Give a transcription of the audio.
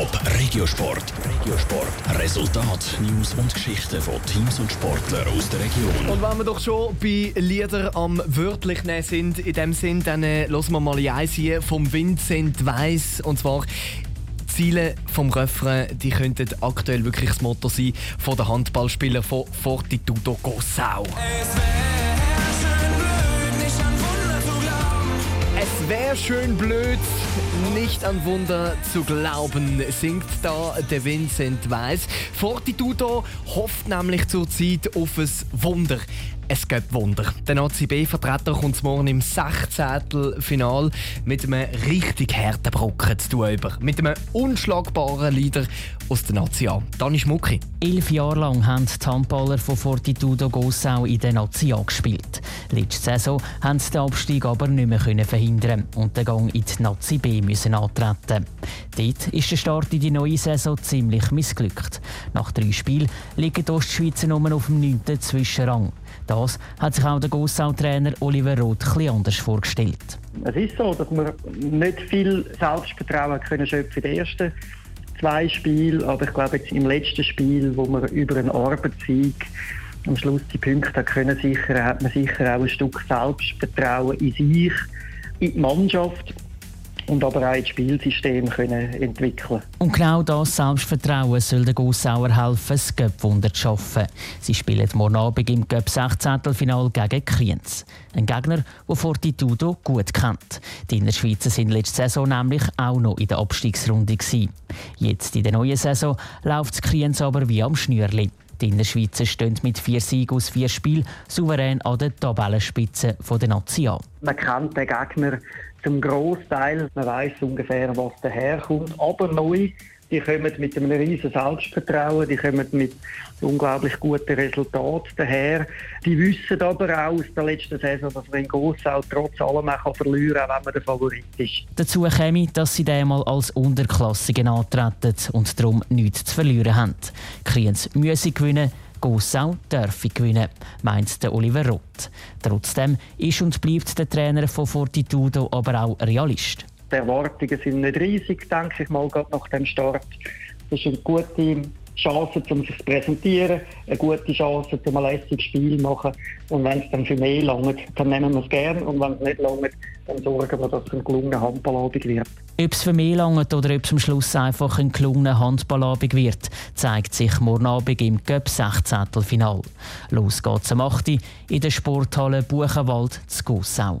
Top Regiosport. Regiosport. Resultat, News und Geschichten von Teams und Sportlern aus der Region. Und wenn wir doch schon bei Lieder am wörtlich nehmen sind, in dem Sinn, dann äh, hören wir mal eins hier vom Vincent Weiss. Und zwar Ziele vom Refrain, die könnten aktuell wirklich das Motto sein von der Handballspieler von Fortitudo Gossau. Es wäre schön blöd, nicht an Wunder zu glauben, singt da der Vincent Weiss. Fortitudo hofft nämlich zurzeit auf ein Wunder. Es gibt Wunder. Der ACB-Vertreter kommt morgen im 16. Final mit einem richtig harten Brocken zu tun über. Mit einem unschlagbaren Leader aus der Nazi A. Dani Schmucki. Elf Jahre lang haben die Handballer von Fortitudo Gossau in der Nazi A gespielt. Letzte Saison haben sie den Abstieg aber nicht mehr verhindern und den Gang in die Nazi B müssen antreten. Dort ist der Start in die neue Saison ziemlich missglückt. Nach drei Spielen liegen die Ostschweizer nur auf dem 9. Zwischenrang. Das hat sich auch der Gossau-Trainer Oliver Roth etwas anders vorgestellt. Es ist so, dass wir nicht viel Selbstvertrauen können schöpfen in den ersten zwei Spielen, aber ich glaube jetzt im letzten Spiel, wo wir über einen Arbeitssieg am Schluss die Punkte können sichern, hat man sicher auch ein Stück Selbstvertrauen in sich, in die Mannschaft und aber auch das Spielsystem können entwickeln Und genau das Selbstvertrauen soll den Gossauer helfen, das Göpp-Wunder zu schaffen. Sie spielen morgen Abend im Göpp 16 final gegen Kriens. Ein Gegner, der Fortitudo gut kennt. Die Innerschweizer sind letzte Saison nämlich auch noch in der Abstiegsrunde. Gewesen. Jetzt in der neuen Saison läuft das Kriens aber wie am Schnürli. Die Innerschweizer stehen mit vier Siegen aus vier Spielen souverän an der Tabellenspitze der Nation. Man kennt den Gegner zum Großteil. Man weiß ungefähr, was daherkommt. Aber neu, die kommen mit einem riesen Selbstvertrauen, die kommen mit unglaublich guten Resultaten daher. Die wissen aber auch aus der letzten Saison, dass man in Gossau trotz allem auch verlieren kann, auch wenn man der Favorit ist. Dazu käme, dass sie einmal als Unterklassigen antreten und darum nichts zu verlieren haben. Kriens müssen gewinnen, Gossau dürfe gewinnen, meint Oliver Roth. Trotzdem ist und bleibt der Trainer von Fortitudo aber auch Realist. Die Erwartungen sind nicht riesig, denke ich mal, gerade nach dem Start. Das ist eine gute Chance, um sich zu präsentieren, eine gute Chance, um ein lässiges Spiel zu machen. Und wenn es dann für mehr langt, dann nehmen wir es gerne. Und wenn es nicht langt, dann sorgen wir, dass es ein gelungener Handballabend wird. Ob es für mehr langt oder ob es am Schluss einfach ein gelungener Handballabend wird, zeigt sich morgen Abend im Cup 16. Final. Los geht's am 8. in der Sporthalle Buchenwald zu Gossau.